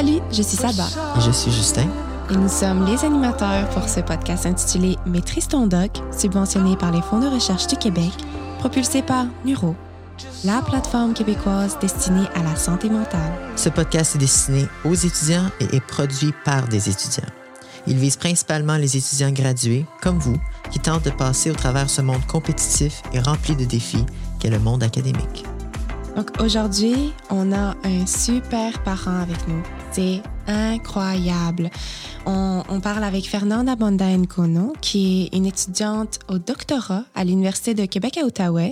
Salut, je suis Saba. Et je suis Justin. Et nous sommes les animateurs pour ce podcast intitulé Maîtrise ton doc, subventionné par les fonds de recherche du Québec, propulsé par Nuro, la plateforme québécoise destinée à la santé mentale. Ce podcast est destiné aux étudiants et est produit par des étudiants. Il vise principalement les étudiants gradués, comme vous, qui tentent de passer au travers ce monde compétitif et rempli de défis qu'est le monde académique. Donc aujourd'hui, on a un super parent avec nous. C'est incroyable. On, parle avec Fernanda Bonda Nkono, qui est une étudiante au doctorat à l'Université de Québec à Ottawa,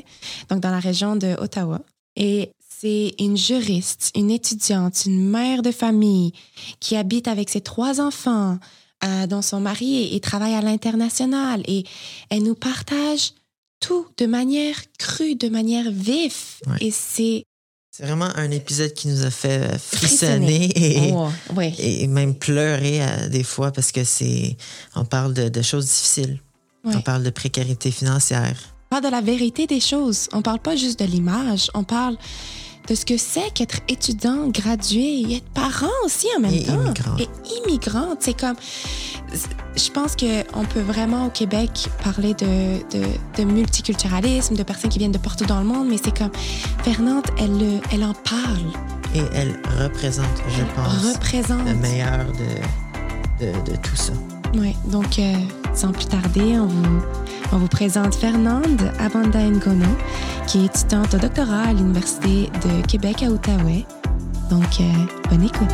donc dans la région de Ottawa. Et c'est une juriste, une étudiante, une mère de famille qui habite avec ses trois enfants, euh, dont son mari et, et travaille à l'international. Et elle nous partage tout de manière crue, de manière vif. Ouais. Et c'est C'est vraiment un épisode qui nous a fait frissonner et, Oh, ouais. et même pleurer euh, des fois parce que c'est. On parle de, de choses difficiles. Ouais. On parle de précarité financière. On parle de la vérité des choses. On parle pas juste de l'image. On parle de ce que c'est qu'être étudiant, gradué et être parent aussi en même Et temps. immigrant. Et immigrante. C'est comme. Je pense qu'on peut vraiment au Québec parler de, de, de multiculturalisme, de personnes qui viennent de partout dans le monde, mais c'est comme. Fernande, elle, le- elle en parle. Et elle représente, je pense, représente. le meilleur de, de, de tout ça. Oui, donc euh, sans plus tarder, on vous, on vous présente Fernande Abanda Ngono, qui est étudiante au doctorat à l'Université de Québec à Outaouais. Donc, euh, bonne écoute.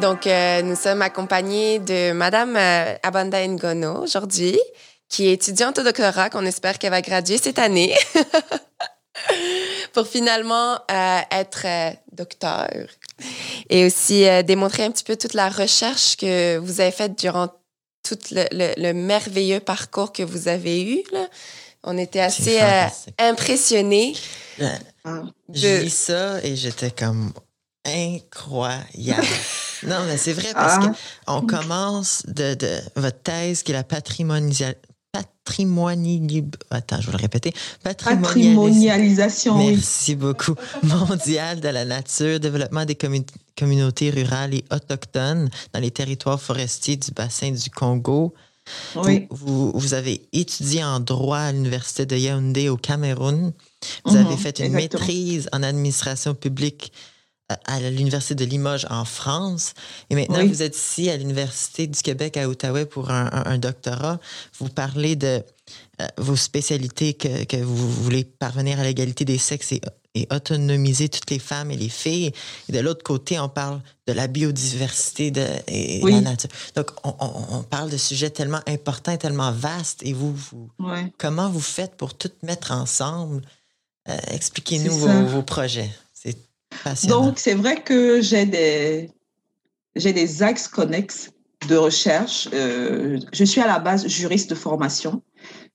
Donc, euh, nous sommes accompagnés de Madame euh, Abanda Ngono aujourd'hui, qui est étudiante au doctorat, qu'on espère qu'elle va graduer cette année. pour finalement être docteur et aussi euh, démontrer un petit peu toute la recherche que vous avez faite durant tout le, le- le merveilleux parcours que vous avez eu. là. On était assez euh, impressionnés. Euh, Ah. J'ai De- lu ça et j'étais comme incroyable. non, mais c'est vrai parce Ah. que on commence de, de votre thèse qui est la patrimoniali... Attends, je vais le répéter. Patrimonialis- Patrimonialisation, oui. Merci beaucoup. Mondial de la nature, développement des commu- communautés rurales et autochtones dans les territoires forestiers du bassin du Congo. Oui. Vous, vous, vous avez étudié en droit à l'Université de Yaoundé au Cameroun. Vous Mhm, avez fait une exactement. maîtrise en administration publique à l'Université de Limoges en France. Et maintenant, Oui. vous êtes ici à l'Université du Québec à Ottawa pour un, un- un doctorat. Vous parlez de euh, vos spécialités, que, que vous voulez parvenir à l'égalité des sexes et, et autonomiser toutes les femmes et les filles. Et de l'autre côté, on parle de la biodiversité de, et Oui. la nature. Donc, on, on- on parle de sujets tellement importants, tellement vastes. Et vous, vous comment vous faites pour tout mettre ensemble? Euh, Expliquez-nous vos projets. Passionnant. Donc, c'est vrai que j'ai des, j'ai des axes connexes de recherche. Euh, je suis à la base juriste de formation.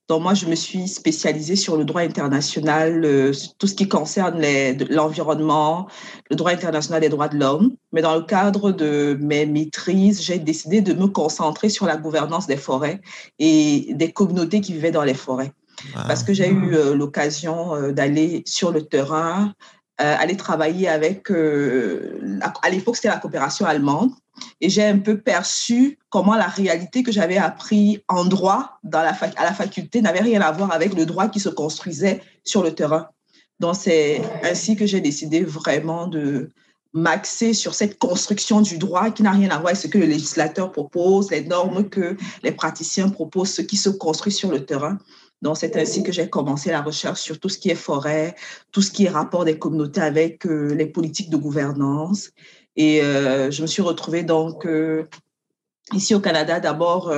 Donc, moi, je me suis spécialisée sur le droit international, euh, tout ce qui concerne les- de- l'environnement, le droit international des droits de l'homme. Mais dans le cadre de mes maîtrises, j'ai décidé de me concentrer sur la gouvernance des forêts et des communautés qui vivaient dans les forêts. Wow. parce que j'ai eu euh, l'occasion d'aller sur le terrain, euh, aller travailler avec, euh, à l'époque c'était la coopération allemande, et j'ai un peu perçu comment la réalité que j'avais appris en droit dans la à la faculté n'avait rien à voir avec le droit qui se construisait sur le terrain. Donc c'est ainsi que j'ai décidé vraiment de m'axer sur cette construction du droit qui n'a rien à voir avec ce que le législateur propose, les normes que les praticiens proposent, ce qui se construit sur le terrain. Donc, c'est ainsi que j'ai commencé la recherche sur tout ce qui est forêt, tout ce qui est rapport des communautés avec euh, les politiques de gouvernance. Et euh, je me suis retrouvée donc euh, ici au Canada d'abord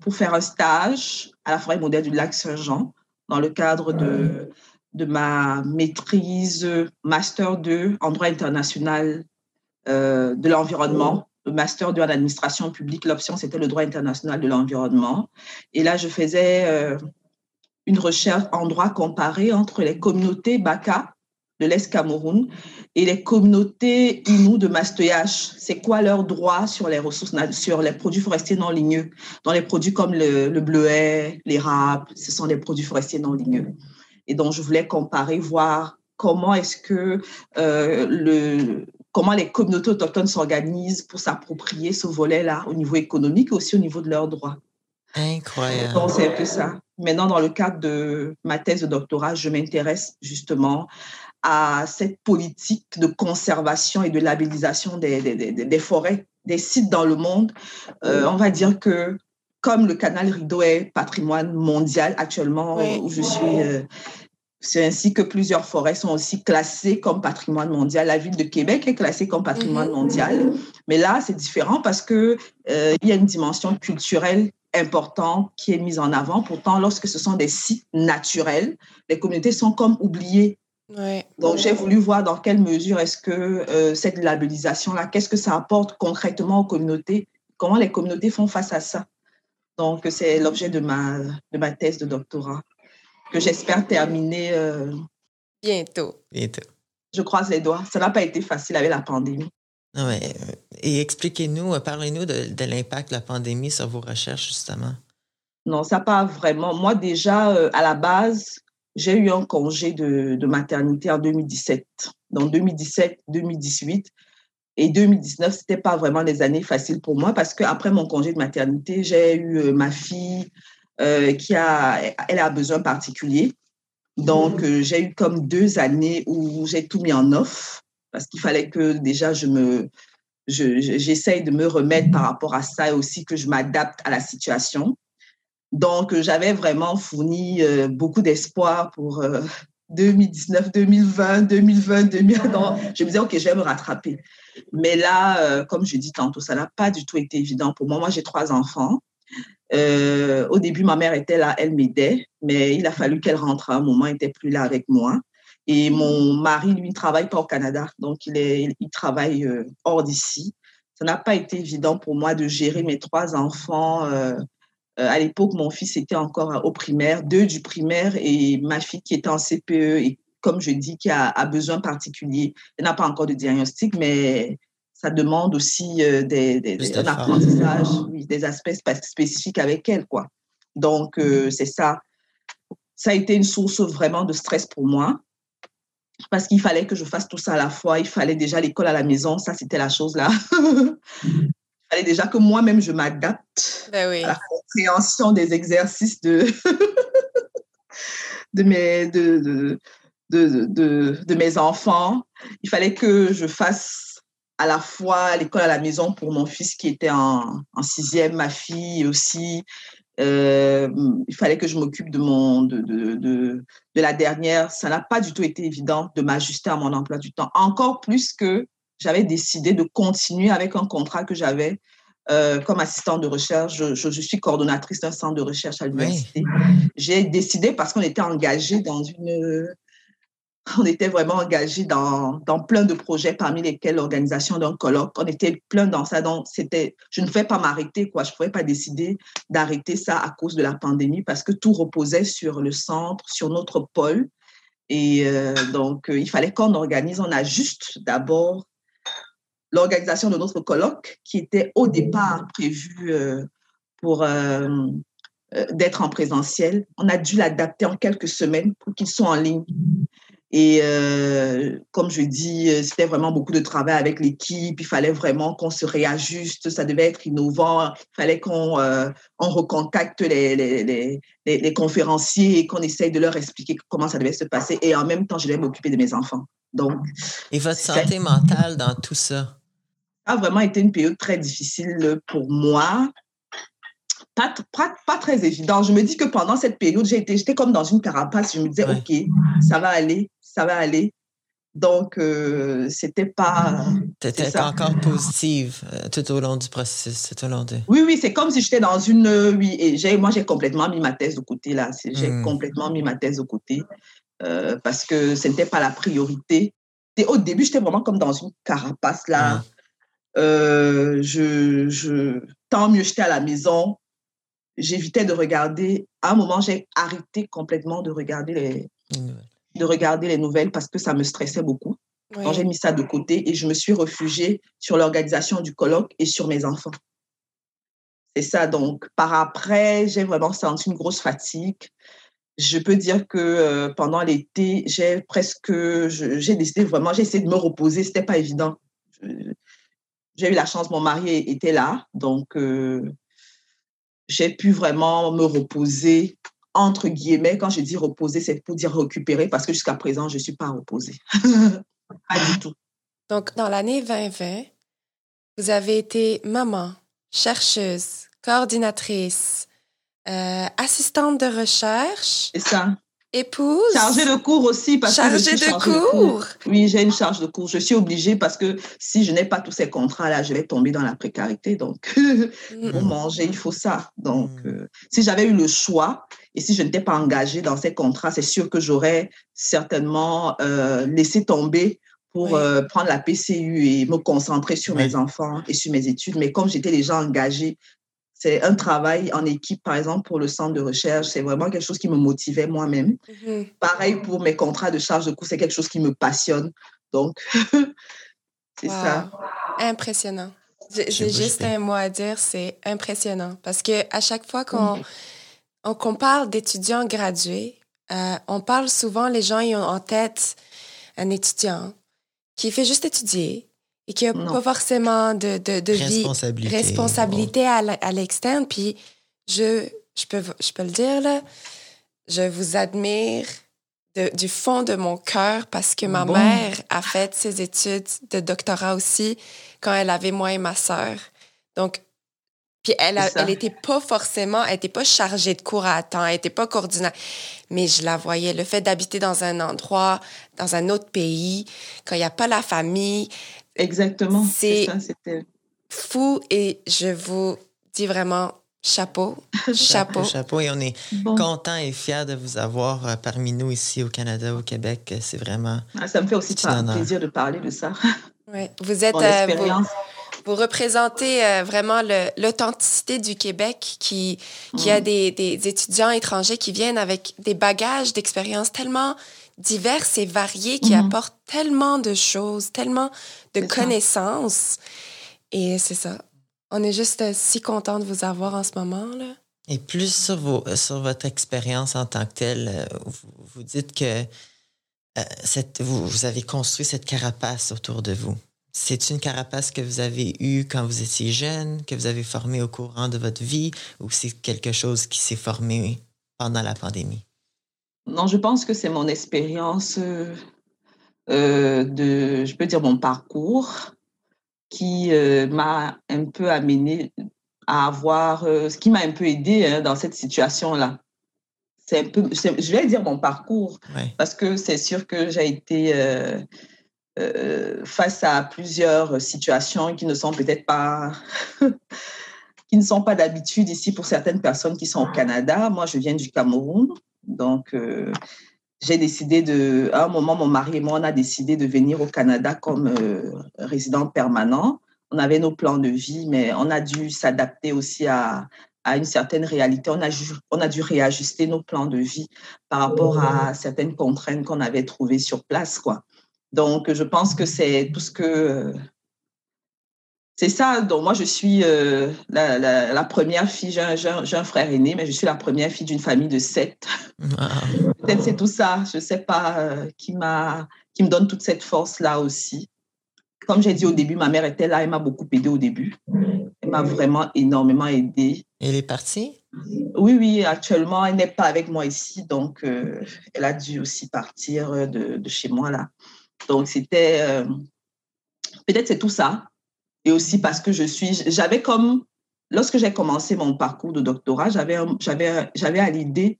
pour faire un stage à la forêt moderne du lac Saint-Jean dans le cadre de, de ma maîtrise Master 2 en droit international de l'environnement. Le Master 2 en administration publique, l'option c'était le droit international de l'environnement. Et là, je faisais une recherche en droit comparé entre les communautés Baka de l'Est Cameroun et les communautés Inou de Mastoyage. C'est quoi leurs droits sur les ressources, sur les produits forestiers non ligneux? Dans les produits comme le, le bleuet, l'érable, ce sont des produits forestiers non ligneux. Et donc, je voulais comparer, voir comment est-ce que le, comment les communautés autochtones s'organisent pour s'approprier ce volet-là au niveau économique et aussi au niveau de leurs droits. Incroyable. Donc, c'est un peu ça. Maintenant, dans le cadre de ma thèse de doctorat, je m'intéresse justement à cette politique de conservation et de labellisation des, des, des, forêts, des sites dans le monde. Euh, on va dire que comme le canal Rideau est patrimoine mondial actuellement, où je suis, euh, c'est ainsi que plusieurs forêts sont aussi classées comme patrimoine mondial. La ville de Québec est classée comme patrimoine mhm. mondial. Mais là, c'est différent parce qu'il euh, y a une dimension culturelle importante qui est mise en avant. Pourtant, lorsque ce sont des sites naturels, les communautés sont comme oubliées donc, j'ai voulu voir dans quelle mesure est-ce que euh, cette labellisation-là, qu'est-ce que ça apporte concrètement aux communautés, comment les communautés font face à ça? Donc, c'est l'objet de ma, de ma thèse de doctorat, que j'espère terminer euh, bientôt. Bientôt. Je croise les doigts. Ça n'a pas été facile avec la pandémie. Non, mais, euh, et expliquez-nous, parlez-nous de, de l'impact de la pandémie sur vos recherches, justement. Non, ça pas vraiment. Moi, déjà, à la base, j'ai eu un congé de, de, maternité en 2017. Donc 2017, 2018 et 2019, c'était pas vraiment des années faciles pour moi parce qu'après mon congé de maternité, j'ai eu euh, ma fille euh, qui a, elle a besoin particulier. Donc euh, j'ai eu comme deux années où j'ai tout mis en off parce qu'il fallait que déjà je me j'essaye de me remettre par rapport à ça et aussi que je m'adapte à la situation. Donc, j'avais vraiment fourni euh, beaucoup d'espoir pour 2019, 2020, 2020, 2020. je me disais, OK, je vais me rattraper. Mais là, euh, comme je dis tantôt, ça n'a pas du tout été évident pour moi. Moi, j'ai trois enfants. Euh, au début, ma mère était là, elle m'aidait, mais il a fallu qu'elle rentre à un moment, elle n'était plus là avec moi. Et mon mari, lui, ne travaille pas au Canada, donc il, est, il travaille hors d'ici. Ça n'a pas été évident pour moi de gérer mes trois enfants euh, à l'époque, mon fils était encore au primaire, deux du primaire et ma fille qui était en CPE et comme je dis, qui a, a besoin particulier. Elle n'a pas encore de diagnostic, mais ça demande aussi euh, des, des, un apprentissage, oui, des aspects spécifiques avec elle. Quoi. Donc, euh, c'est ça. Ça a été une source vraiment de stress pour moi parce qu'il fallait que je fasse tout ça à la fois. Il fallait déjà l'école à la maison, ça c'était la chose là. fallait déjà que moi-même, je m'adapte ben à la compréhension des exercices de, de, mes, de, de, de, de, mes enfants. Il fallait que je fasse à la fois l'école à la maison pour mon fils qui était en, en sixième, ma fille aussi. Euh, il fallait que je m'occupe de, mon, de, de, de, de la dernière. Ça n'a pas du tout été évident de m'ajuster à mon emploi du temps. Encore plus que j'avais décidé de continuer avec un contrat que j'avais euh, comme assistante de recherche. Je, je, suis coordonnatrice d'un centre de recherche à l'université. J'ai décidé parce qu'on était engagé dans une... On était vraiment engagé dans, plein de projets, parmi lesquels l'organisation d'un colloque. On était plein dans ça. Donc, c'était, je ne pouvais pas m'arrêter, quoi. Je ne pouvais pas décider d'arrêter ça à cause de la pandémie parce que tout reposait sur le centre, sur notre pôle. Et euh, donc, euh, il fallait qu'on organise. On a juste d'abord l'organisation de notre colloque, qui était au départ prévu euh, pour d'être en présentiel. On a dû l'adapter en quelques semaines pour qu'il soit en ligne. Et comme je dis, c'était vraiment beaucoup de travail avec l'équipe. Il fallait vraiment qu'on se réajuste. Ça devait être innovant. Il fallait qu'on on recontacte les, les, les, les conférenciers et qu'on essaye de leur expliquer comment ça devait se passer. Et en même temps, je devais m'occuper de mes enfants. Donc, et votre santé mentale dans tout ça? a vraiment été une période très difficile pour moi. Pas, pas, très évident. Je me dis que pendant cette période, j'étais comme dans une carapace. Je me disais, OK, ça va aller, ça va aller. Donc, euh, c'était pas. Tu étais encore positive euh, tout au long du processus, tout au long de. Oui, oui, c'est comme si j'étais dans une. oui, et moi, j'ai complètement mis ma thèse de côté, là. J'ai hmm. complètement mis ma thèse de côté euh, parce que ce n'était pas la priorité. Et au début, j'étais vraiment comme dans une carapace, là. Euh, je, je, tant mieux, j'étais à la maison. J'évitais de regarder. À un moment, j'ai arrêté complètement de regarder les, de regarder les nouvelles parce que ça me stressait beaucoup. Donc, j'ai mis ça de côté et je me suis réfugiée sur l'organisation du colloque et sur mes enfants. C'est ça. Donc, par après, j'ai vraiment senti une grosse fatigue. je peux dire que euh, pendant l'été, j'ai presque, j'ai décidé vraiment, j'ai essayé de me reposer. C'était pas évident. J'ai eu la chance, mon mari était là, donc euh, j'ai pu vraiment me reposer entre guillemets. Quand je dis reposer, c'est pour dire récupérer, parce que jusqu'à présent, je suis pas reposée, pas du tout. Donc, dans l'année 2020, vous avez été maman, chercheuse, coordinatrice, euh, assistante de recherche. C'est ça. Épouse. Chargée de cours aussi. Parce chargée que je de, cours. Oui, j'ai une charge de cours. Je suis obligée parce que si je n'ai pas tous ces contrats-là, je vais tomber dans la précarité. Donc, mm. pour manger, il faut ça. Donc, mm. euh, si j'avais eu le choix et si je n'étais pas engagée dans ces contrats, c'est sûr que j'aurais certainement euh, laissé tomber pour euh, prendre la PCU et me concentrer sur mes enfants et sur mes études. Mais comme j'étais déjà engagée c'est un travail en équipe, par exemple, pour le centre de recherche. C'est vraiment quelque chose qui me motivait moi-même. Mhm. Pareil pour mes contrats de charge de cours, c'est quelque chose qui me passionne. Donc, c'est ça. Impressionnant. J'ai juste un mot à dire, c'est impressionnant. Parce que à chaque fois qu'on mhm. parle d'étudiants gradués, euh, on parle souvent, les gens ils ont en tête un étudiant qui fait juste étudier, et qui n'a pas forcément de, de, de responsabilité, vie, responsabilité à l'externe. Puis je, je, peux, je peux le dire, là, je vous admire du fond de mon cœur parce que ma mère a fait ses études de doctorat aussi quand elle avait moi et ma sœur. Donc, puis elle, elle était pas forcément, elle était pas chargée de cours à temps, elle était pas coordinatrice. Mais je la voyais, le fait d'habiter dans un endroit, dans un autre pays, quand il n'y a pas la famille, Exactement. C'est fou et je vous dis vraiment chapeau, chapeau. chapeau et on est content et fiers de vous avoir euh, parmi nous ici au Canada, au Québec. C'est vraiment. Ah, ça me fait aussi plaisir de parler de ça. Ouais. Vous êtes. Euh, vous, représentez euh, vraiment l'authenticité du Québec qui, qui a mm. des, des, étudiants étrangers qui viennent avec des bagages d'expérience tellement diverses et variées qui mm-hmm. apportent tellement de choses, tellement de connaissances. Et c'est ça. On est juste euh, si content de vous avoir en ce moment. Là. Et plus sur, vos, sur votre expérience en tant que telle, euh, vous, dites que euh, cette, vous, vous, avez construit cette carapace autour de vous. C'est une carapace que vous avez eue quand vous étiez jeune, que vous avez formée au courant de votre vie, ou c'est quelque chose qui s'est formé pendant la pandémie? Non, je pense que c'est mon expérience euh, de, je peux dire, mon parcours qui euh, m'a un peu amené à avoir, euh, ce qui m'a un peu aidé hein, dans cette situation-là. C'est un peu, je vais dire mon parcours, parce que c'est sûr que j'ai été face à plusieurs situations qui ne sont peut-être pas, qui ne sont pas d'habitude ici pour certaines personnes qui sont au Canada. Moi, je viens du Cameroun, donc j'ai décidé de, à un moment, mon mari et moi, on a décidé de venir au Canada comme euh, résident permanent. On avait nos plans de vie, mais on a dû s'adapter aussi à, à, une certaine réalité. On a, on a dû réajuster nos plans de vie par rapport à certaines contraintes qu'on avait trouvées sur place, quoi. Donc, je pense que c'est tout ce que c'est ça. Donc, moi, je suis euh, la, la, première fille. J'ai un, un, frère aîné, mais je suis la première fille d'une famille de sept. Peut-être c'est tout ça. Je ne sais pas euh, qui, m'a, qui me donne toute cette force-là aussi. Comme j'ai dit au début, ma mère était là. Elle m'a beaucoup aidée au début. Elle m'a vraiment énormément aidée. Elle est partie? Oui, oui. Actuellement, elle n'est pas avec moi ici. Donc, euh, elle a dû aussi partir de, de chez moi, là. Donc, c'était... peut-être c'est tout ça et aussi parce que je suis, j'avais comme, lorsque j'ai commencé mon parcours de doctorat, j'avais, j'avais, j'avais à l'idée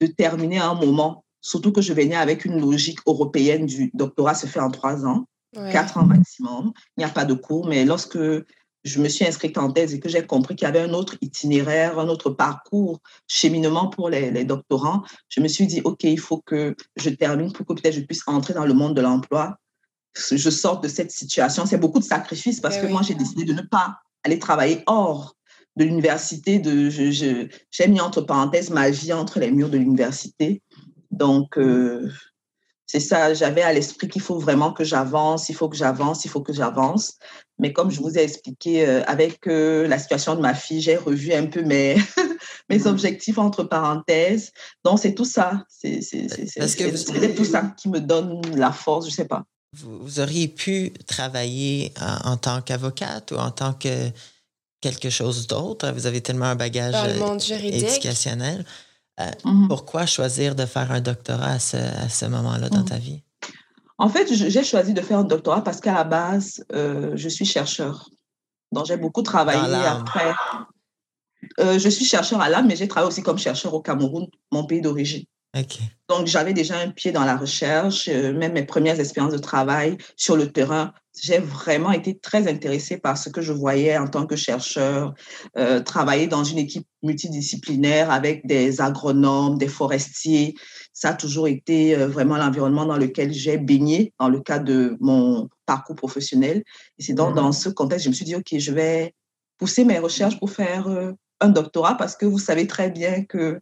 de terminer à un moment, surtout que je venais avec une logique européenne du doctorat se fait en trois ans, quatre ans maximum. Il n'y a pas de cours, mais lorsque je me suis inscrite en thèse et que j'ai compris qu'il y avait un autre itinéraire, un autre parcours, cheminement pour les, les, doctorants, je me suis dit, OK, il faut que je termine pour que peut-être je puisse entrer dans le monde de l'emploi je sorte de cette situation. C'est beaucoup de sacrifices parce eh que moi, j'ai décidé de ne pas aller travailler hors de l'université. De, je, j'ai mis entre parenthèses ma vie entre les murs de l'université. Donc, euh, c'est ça, j'avais à l'esprit qu'il faut vraiment que j'avance, il faut que j'avance, il faut que j'avance. Mais comme je vous ai expliqué, euh, avec euh, la situation de ma fille, j'ai revu un peu mes, mes objectifs entre parenthèses. Donc, c'est tout ça. C'est tout ça qui me donne la force, je sais pas. Vous, auriez pu travailler en, tant qu'avocate ou en tant que quelque chose d'autre. Vous avez tellement un bagage éducationnel. Euh, mhm. Pourquoi choisir de faire un doctorat à ce, moment-là dans mhm. ta vie? En fait, j'ai choisi de faire un doctorat parce qu'à la base, euh, je suis chercheur. Donc, j'ai beaucoup travaillé après. Euh, je suis chercheur à l'âme, mais j'ai travaillé aussi comme chercheur au Cameroun, mon pays d'origine. Donc, j'avais déjà un pied dans la recherche, même mes premières expériences de travail sur le terrain. J'ai vraiment été très intéressée par ce que je voyais en tant que chercheur, euh, travailler dans une équipe multidisciplinaire avec des agronomes, des forestiers. Ça a toujours été euh, vraiment l'environnement dans lequel j'ai baigné dans le cadre de mon parcours professionnel. Et c'est donc mmh. dans ce contexte, je me suis dit, OK, je vais pousser mes recherches pour faire euh, un doctorat parce que vous savez très bien que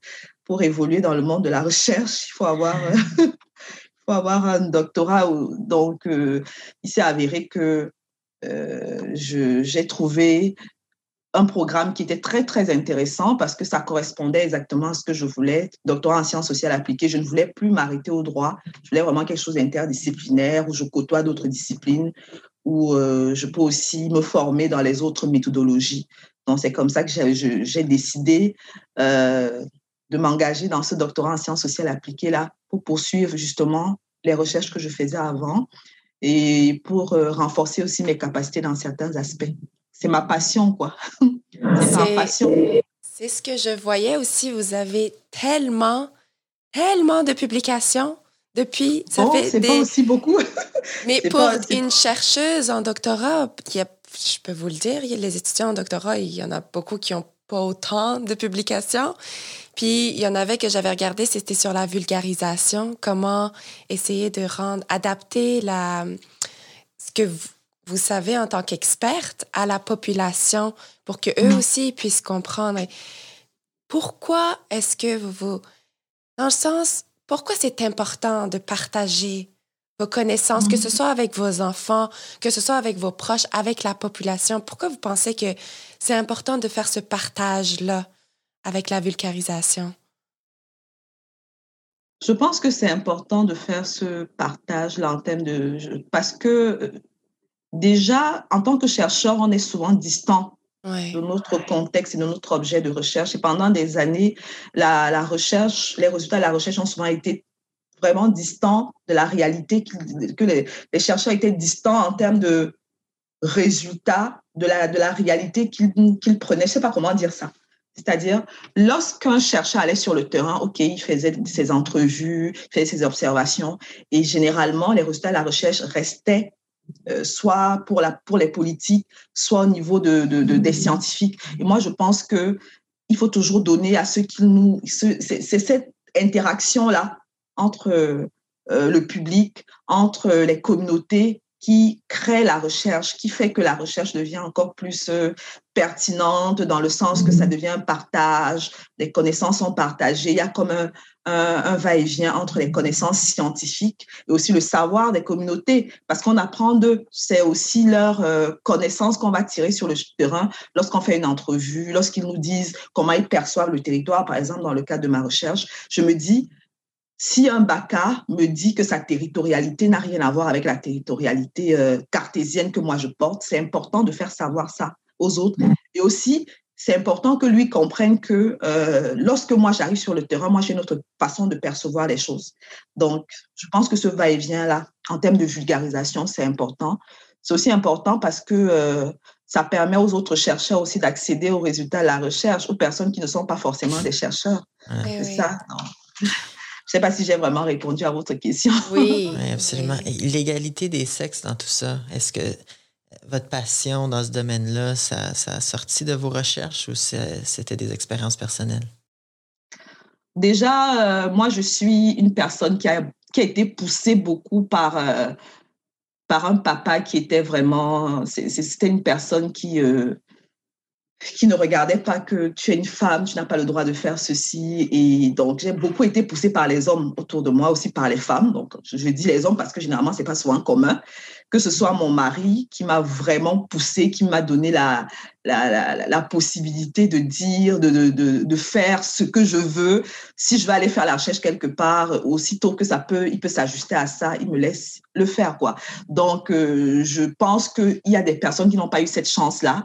pour évoluer dans le monde de la recherche, il faut avoir, euh, il faut avoir un doctorat. Donc, euh, il s'est avéré que euh, j'ai trouvé un programme qui était très, très intéressant parce que ça correspondait exactement à ce que je voulais. Doctorat en sciences sociales appliquées, je ne voulais plus m'arrêter au droit. Je voulais vraiment quelque chose d'interdisciplinaire où je côtoie d'autres disciplines, où je peux aussi me former dans les autres méthodologies. Donc, c'est comme ça que j'ai décidé de m'engager dans ce doctorat en sciences sociales appliquées là pour poursuivre justement les recherches que je faisais avant et pour euh, renforcer aussi mes capacités dans certains aspects. C'est ma passion, quoi. C'est ma passion. C'est ce que je voyais aussi. Vous avez tellement, tellement de publications depuis. Ça fait c'est pas aussi beaucoup. Mais pour une chercheuse en doctorat, je peux vous le dire, les étudiants en doctorat, il y en a beaucoup qui n'ont pas autant de publications. Puis il y en avait que j'avais regardé, c'était sur la vulgarisation, comment essayer de rendre, adapter la, ce que vous, savez en tant qu'experte à la population pour que eux mm. aussi puissent comprendre. Pourquoi est-ce que vous, vous, dans le sens, pourquoi c'est important de partager vos connaissances, que ce mm. soit avec vos enfants, que ce soit avec vos proches, avec la population? Pourquoi vous pensez que c'est important de faire ce partage-là? Avec la vulgarisation? Je pense que c'est important de faire ce partage-là en termes de... Parce que euh, déjà, en tant que chercheur, on est souvent distant de notre contexte et de notre objet de recherche. Et pendant des années, la, recherche, les résultats de la recherche ont souvent été vraiment distants de la réalité, que les, les chercheurs étaient distants en termes de résultats de la, de la réalité qu'ils prenaient. Je ne sais pas comment dire ça. C'est-à-dire, lorsqu'un chercheur allait sur le terrain, OK, il faisait ses entrevues, il faisait ses observations, et généralement, les résultats de la recherche restaient euh, soit pour, la, pour les politiques, soit au niveau de, de, des scientifiques. Et moi, je pense que il faut toujours donner à ceux qui nous... C'est cette interaction-là entre euh, le public, entre les communautés, qui crée la recherche, qui fait que la recherche devient encore plus euh, pertinente dans le sens que ça devient un partage, les connaissances sont partagées, il y a comme un, un, va-et-vient entre les connaissances scientifiques et aussi le savoir des communautés, parce qu'on apprend d'eux. C'est aussi leur euh, connaissance qu'on va tirer sur le terrain lorsqu'on fait une entrevue, lorsqu'ils nous disent comment ils perçoivent le territoire, par exemple, dans le cadre de ma recherche. Je me dis, si un BACA me dit que sa territorialité n'a rien à voir avec la territorialité euh, cartésienne que moi je porte, c'est important de faire savoir ça aux autres. Et aussi, c'est important que lui comprenne que euh, lorsque moi j'arrive sur le terrain, moi j'ai une autre façon de percevoir les choses. Donc, je pense que ce va-et-vient-là, en termes de vulgarisation, c'est important. C'est aussi important parce que euh, ça permet aux autres chercheurs aussi d'accéder aux résultats de la recherche, aux personnes qui ne sont pas forcément des chercheurs. Eh c'est ça. Je ne sais pas si j'ai vraiment répondu à votre question. Oui, absolument. L'égalité des sexes dans tout ça, est-ce que votre passion dans ce domaine-là, ça, ça, a sorti de vos recherches ou c'était des expériences personnelles? Déjà, euh, moi, je suis une personne qui a, qui a été poussée beaucoup par, euh, par un papa qui était vraiment... C'était une personne qui... Euh, qui ne regardait pas que tu es une femme, tu n'as pas le droit de faire ceci. Et donc, j'ai beaucoup été poussée par les hommes autour de moi, aussi par les femmes. Donc, je dis les hommes parce que généralement, c'est pas souvent commun. Que ce soit mon mari qui m'a vraiment poussé, qui m'a donné la, la, la, possibilité de dire, de, de, de, faire ce que je veux. Si je vais aller faire la recherche quelque part, aussitôt que ça peut, il peut s'ajuster à ça, il me laisse le faire. quoi. Donc, euh, je pense qu'il y a des personnes qui n'ont pas eu cette chance-là.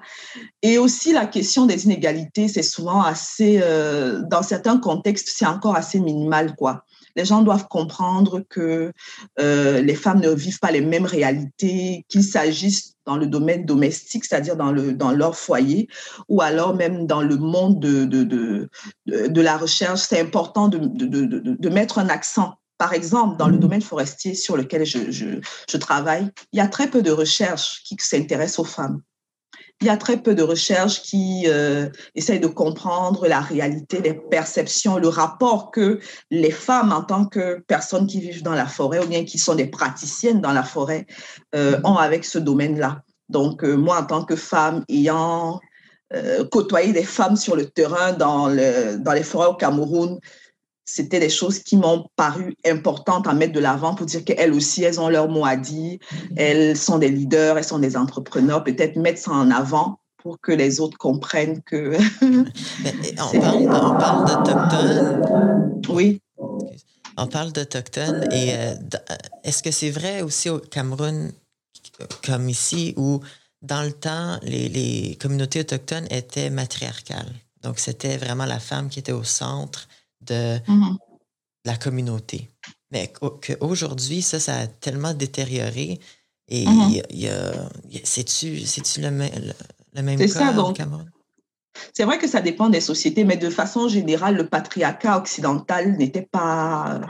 Et aussi, la question des inégalités, c'est souvent assez, euh, dans certains contextes, c'est encore assez minimal. quoi les gens doivent comprendre que euh, les femmes ne vivent pas les mêmes réalités, qu'il s'agisse dans le domaine domestique, c'est-à-dire dans, le, dans leur foyer, ou alors même dans le monde de, de, de, de la recherche. C'est important de, de, mettre un accent par exemple, dans le mmh. domaine forestier sur lequel je, je, je, travaille, il y a très peu de recherches qui s'intéressent aux femmes il y a très peu de recherches qui euh, essayent de comprendre la réalité, les perceptions, le rapport que les femmes, en tant que personnes qui vivent dans la forêt ou bien qui sont des praticiennes dans la forêt, euh, ont avec ce domaine-là. Donc, euh, moi, en tant que femme ayant côtoyé des femmes sur le terrain dans, le, dans les forêts au Cameroun, c'était des choses qui m'ont paru importantes à mettre de l'avant pour dire qu'elles aussi, elles ont leur mot à dire, elles sont des leaders, elles sont des entrepreneurs, peut-être mettre ça en avant pour que les autres comprennent que... on parle, d'Autochtones. Oui. On parle d'Autochtones et euh, euh, est-ce que c'est vrai aussi au Cameroun, comme ici, où dans le temps, les, les communautés autochtones étaient matriarcales? Donc, c'était vraiment la femme qui était au centre de mm-hmm. la communauté. Mais qu'aujourd'hui, ça, ça a tellement détérioré. Et mm-hmm. c'est-tu le, le, même cas ça, au Cameroun? C'est vrai que ça dépend des sociétés, mais de façon générale, le patriarcat occidental n'était pas,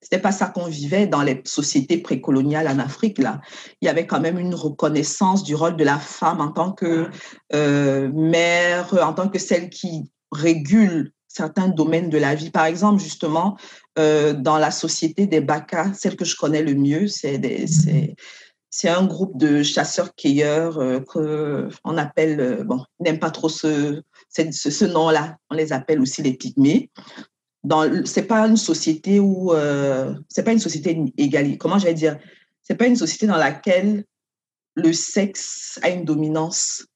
c'était pas ça qu'on vivait dans les sociétés précoloniales en Afrique. Là, il y avait quand même une reconnaissance du rôle de la femme en tant que euh, mère, en tant que celle qui régule certains domaines de la vie. Par exemple, justement, euh, dans la société des Baka, celle que je connais le mieux, c'est c'est un groupe de chasseurs-cueilleurs euh, qu'on appelle, euh, bon, n'aime pas trop ce, ce, ce nom-là, on les appelle aussi les pygmées. Ce n'est pas une société où, euh, c'est pas une société égalitaire, comment je vais dire, c'est pas une société dans laquelle le sexe a une dominance.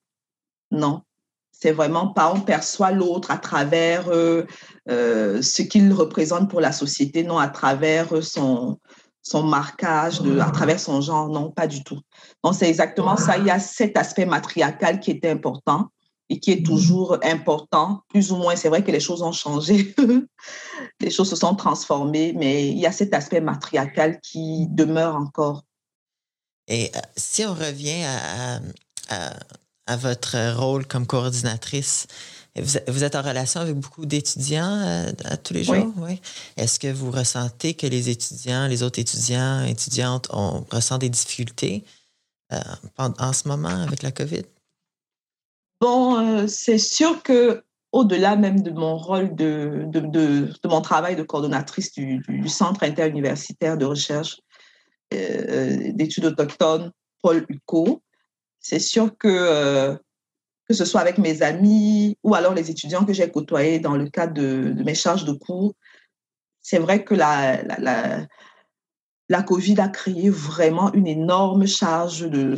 Non, c'est vraiment pas on perçoit l'autre à travers euh, euh, ce qu'il représente pour la société, non à travers son, son marquage, de, à travers son genre, non, pas du tout. Donc c'est exactement ça. Il y a cet aspect matriarcal qui était important et qui est toujours important, plus ou moins. C'est vrai que les choses ont changé, les choses se sont transformées, mais il y a cet aspect matriarcal qui demeure encore. Et euh, si on revient à à votre rôle comme coordinatrice. Vous, êtes en relation avec beaucoup d'étudiants euh, à, tous les jours? Oui. Est-ce que vous ressentez que les étudiants, les autres étudiants, étudiantes ont, ressentent des difficultés euh, en, ce moment avec la COVID? Bon, euh, c'est sûr que au-delà même de mon rôle de, de, de, mon travail de coordonnatrice du, du Centre interuniversitaire de recherche d'études autochtones, Paul Huco, c'est sûr que, euh, que ce soit avec mes amis ou alors les étudiants que j'ai côtoyés dans le cadre de, mes charges de cours, c'est vrai que la, COVID a créé vraiment une énorme charge de...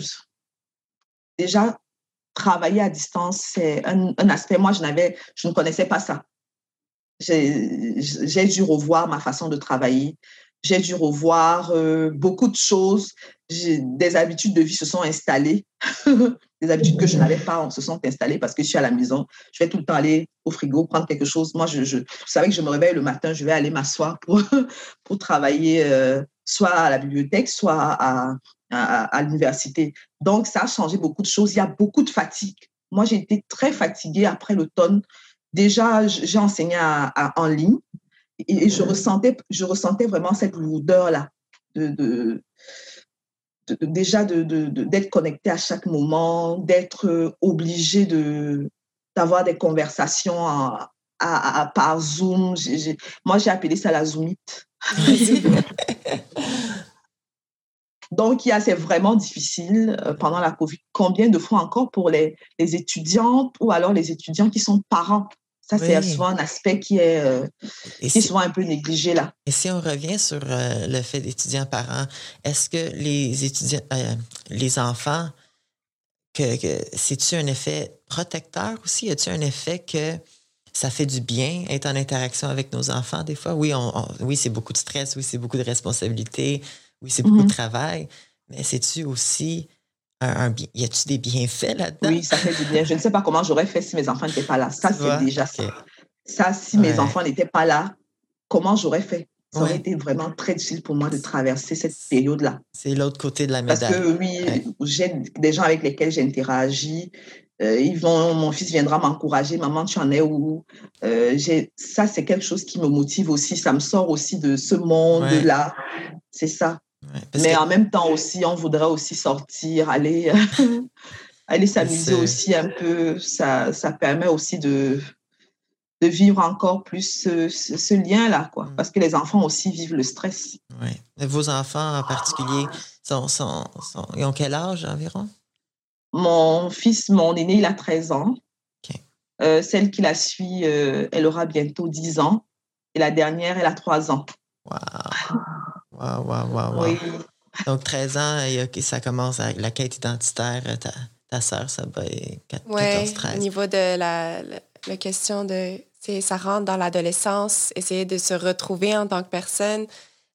Déjà, travailler à distance, c'est un, aspect, moi, je ne connaissais pas ça. J'ai dû revoir ma façon de travailler. J'ai dû revoir euh, beaucoup de choses des habitudes de vie se sont installées. des habitudes que je n'avais pas se sont installées parce que je suis à la maison. Je vais tout le temps aller au frigo, prendre quelque chose. Moi, je, je, savais que je me réveille le matin, je vais aller m'asseoir pour, pour travailler euh, soit à la bibliothèque, soit à, à, l'université. Donc, ça a changé beaucoup de choses. Il y a beaucoup de fatigue. Moi, j'ai été très fatiguée après l'automne. Déjà, j'ai enseigné en ligne et, je, ressentais, je ressentais vraiment cette lourdeur-là de, de déjà d'être connecté à chaque moment, d'être euh, obligé d'avoir des conversations à, à, par Zoom. moi, j'ai appelé ça la Zoomite. Donc, c'est vraiment difficile euh, pendant la COVID. Combien de fois encore pour les, les étudiantes ou alors les étudiants qui sont parents? Ça, c'est souvent un aspect qui est, euh, qui est souvent un peu négligé là. Et si on revient sur euh, le fait d'étudiants parents, est-ce que les étudiants, euh, les enfants, que, que c'est-tu un effet protecteur aussi? Y a-t-il un effet que ça fait du bien être en interaction avec nos enfants des fois? Oui, on, oui c'est beaucoup de stress, oui, c'est beaucoup de responsabilités, oui, c'est beaucoup de mm-hmm. travail, mais c'est-tu aussi y a-tu des bienfaits là-dedans? Oui, ça fait du bien. Je ne sais pas comment j'aurais fait si mes enfants n'étaient pas là. Ça, c'est déjà ça. Ça, si mes enfants n'étaient pas là, comment j'aurais fait? Ça aurait été vraiment très difficile pour moi de traverser cette période-là. C'est l'autre côté de la médaille. Parce que oui, j'ai des gens avec lesquels j'interagis. Euh, ils vont, mon fils viendra m'encourager, maman, tu en es où? Euh, Ça, c'est quelque chose qui me motive aussi. Ça me sort aussi de ce monde-là. C'est ça. Mais en même temps aussi, on voudrait aussi sortir, aller, aller s'amuser aussi un peu. Ça, ça permet aussi de, de vivre encore plus ce, ce, lien-là, quoi. Mm. Parce que les enfants aussi vivent le stress. Oui. Vos enfants en particulier, sont, sont, ils ont quel âge environ? Mon fils, mon aîné, il a 13 ans. Euh, celle qui la suit, euh, elle aura bientôt 10 ans. Et la dernière, elle a 3 ans. Wow. Wow, wow, wow, Oui. Donc, 13 ans, ça commence avec la quête identitaire. Ta, ta soeur, ça va, 14, 13. au niveau de la, la, question de... Ça rentre dans l'adolescence, essayer de se retrouver en tant que personne.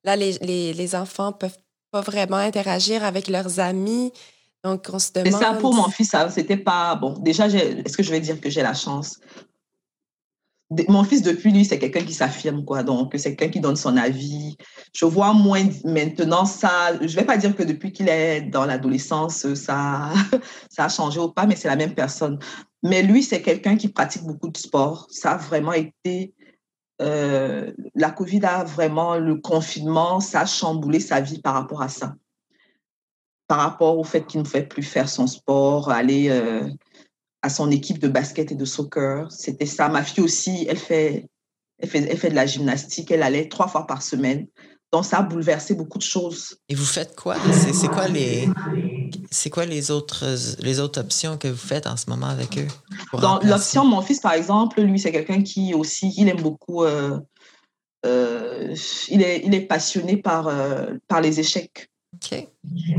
Là, les, les, les enfants peuvent pas vraiment interagir avec leurs amis. Donc, on se demande... Et ça, pour mon fils, c'était pas... Bon, déjà, est-ce que je vais dire que j'ai la chance? Mon fils, depuis lui, c'est quelqu'un qui s'affirme, quoi. Donc, c'est quelqu'un qui donne son avis. Je vois moins maintenant ça. Je vais pas dire que depuis qu'il est dans l'adolescence, ça, ça a changé ou pas, mais c'est la même personne. Mais lui, c'est quelqu'un qui pratique beaucoup de sport. Ça a vraiment été. Euh, la COVID a vraiment, le confinement, ça a chamboulé sa vie par rapport à ça. Par rapport au fait qu'il ne fait plus faire son sport, aller. Euh, à son équipe de basket et de soccer. C'était ça. Ma fille aussi, elle fait, elle fait, elle fait de la gymnastique. Elle allait trois fois par semaine. Donc, ça a bouleversé beaucoup de choses. Et vous faites quoi? C'est quoi les, c'est quoi les autres, les autres options que vous faites en ce moment avec eux? Dans l'option, mon fils, par exemple, lui, c'est quelqu'un qui aussi, il aime beaucoup, euh, euh, il, est, il est passionné par, euh, par les échecs.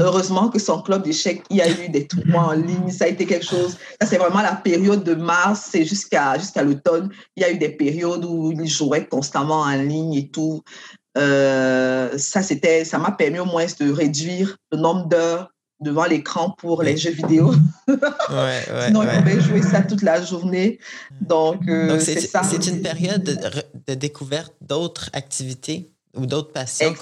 Heureusement que son club d'échecs, il y a eu des tournois en ligne. Ça a été quelque chose. Ça, c'est vraiment la période de mars et jusqu'à jusqu'à l'automne. Il y a eu des périodes où il jouait constamment en ligne et tout. Euh, ça, c'était, ça m'a permis au moins de réduire le nombre d'heures devant l'écran pour les jeux vidéo. Sinon, il pouvait jouer ça toute la journée. Donc, euh, c'est ça. C'est une période de découverte d'autres activités ou d'autres passions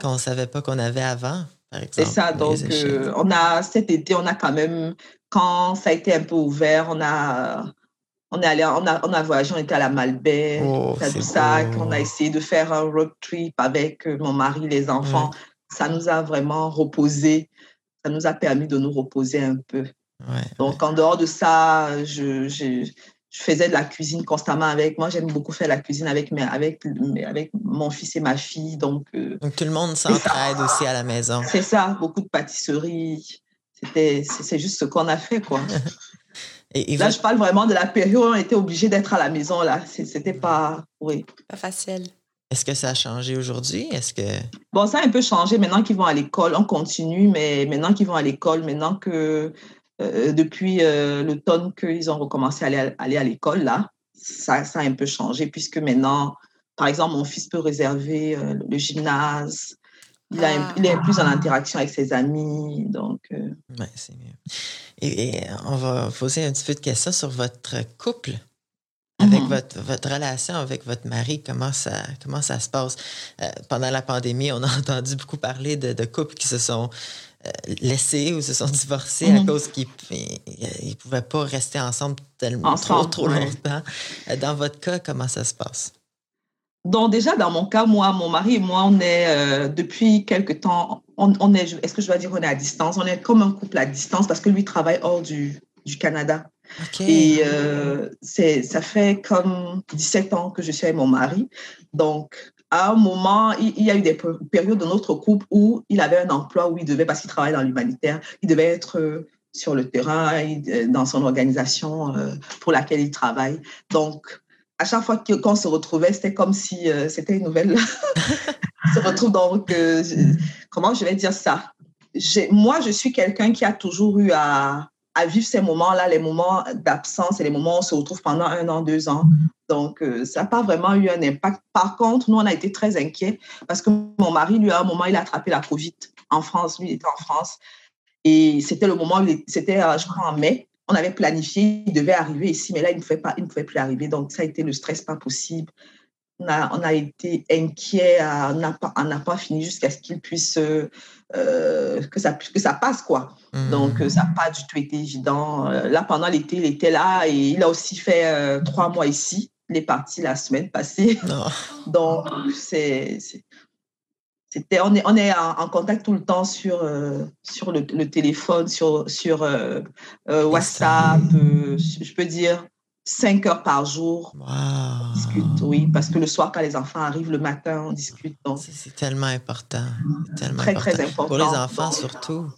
qu'on ne savait pas qu'on avait avant, par exemple. C'est ça. Donc, euh, on a, cet été, on a quand même, quand ça a été un peu ouvert, on a, on est allé, on a, on a voyagé, on était à la Malbaie, oh, à on a essayé de faire un road trip avec euh, mon mari, les enfants. Ça nous a vraiment reposé. Ça nous a permis de nous reposer un peu. Donc, en dehors de ça, je, je faisais de la cuisine constamment avec. Moi, j'aime beaucoup faire la cuisine avec, avec, avec mon fils et ma fille. Donc, euh, donc tout le monde s'entraide aussi à la maison. C'est ça, beaucoup de pâtisseries. C'est juste ce qu'on a fait, quoi. et, là, je parle vraiment de la période où on était obligé d'être à la maison. Là, c'était pas, oui. Pas facile. Est-ce que ça a changé aujourd'hui? Est-ce que... Bon, ça a un peu changé maintenant qu'ils vont à l'école. On continue, mais maintenant qu'ils vont à l'école, maintenant que euh, depuis euh, l'automne qu'ils ont recommencé à aller, à, aller à l'école, là, ça, ça, a un peu changé puisque maintenant, par exemple, mon fils peut réserver euh, le gymnase. Il, a, il, est plus en interaction avec ses amis. Donc, ouais, c'est mieux. Et, on va poser un petit peu de questions sur votre couple. Avec mhm. votre, votre, relation avec votre mari, comment ça, comment ça se passe? pendant la pandémie, on a entendu beaucoup parler de, de couples qui se sont euh, laissés ou se sont divorcés à mhm. cause qu'ils ne pouvaient pas rester ensemble tellement trop, trop longtemps. Euh, dans votre cas, comment ça se passe? Donc déjà, dans mon cas, moi, mon mari et moi, on est euh, depuis quelque temps, on, est, est-ce que je dois dire on est à distance? On est comme un couple à distance parce que lui travaille hors du, du Canada. Et c'est, ça fait comme 17 ans que je suis avec mon mari. Donc, à un moment, il, y a eu des périodes de notre couple où il avait un emploi où il devait, parce qu'il travaille dans l'humanitaire, il devait être sur le terrain, euh, dans son organisation euh, pour laquelle il travaille. Donc, à chaque fois qu'on se retrouvait, c'était comme si c'était une nouvelle. se retrouve donc, comment je vais dire ça? Moi, je suis quelqu'un qui a toujours eu à vivre ces moments-là, les moments d'absence et les moments où on se retrouve pendant un an, deux ans. Donc, euh, ça n'a pas vraiment eu un impact. Par contre, nous, on a été très inquiets parce que mon mari, lui, à un moment, il a attrapé la COVID en France. Lui, il était en France. Et c'était le moment, c'était, euh, je crois, en mai. On avait planifié, il devait arriver ici, mais là, il ne pouvait, pas, il ne pouvait plus arriver. Donc, ça a été le stress pas possible. On a, on a été inquiets, on n'a pas, pas, fini jusqu'à ce qu'il puisse euh, euh, que, ça, que ça passe, quoi. Mhm. Donc, euh, ça n'a pas du tout été évident. Euh, là, pendant l'été, il était là et il a aussi fait trois mois ici. Il est parti la semaine passée. Donc, c'est c'était on est on est en, contact tout le temps sur sur le, téléphone sur sur WhatsApp je peux dire cinq heures par jour. On discute oui parce que le soir quand les enfants arrivent le matin on discute donc c'est tellement important tellement très très important. Pour les enfants surtout.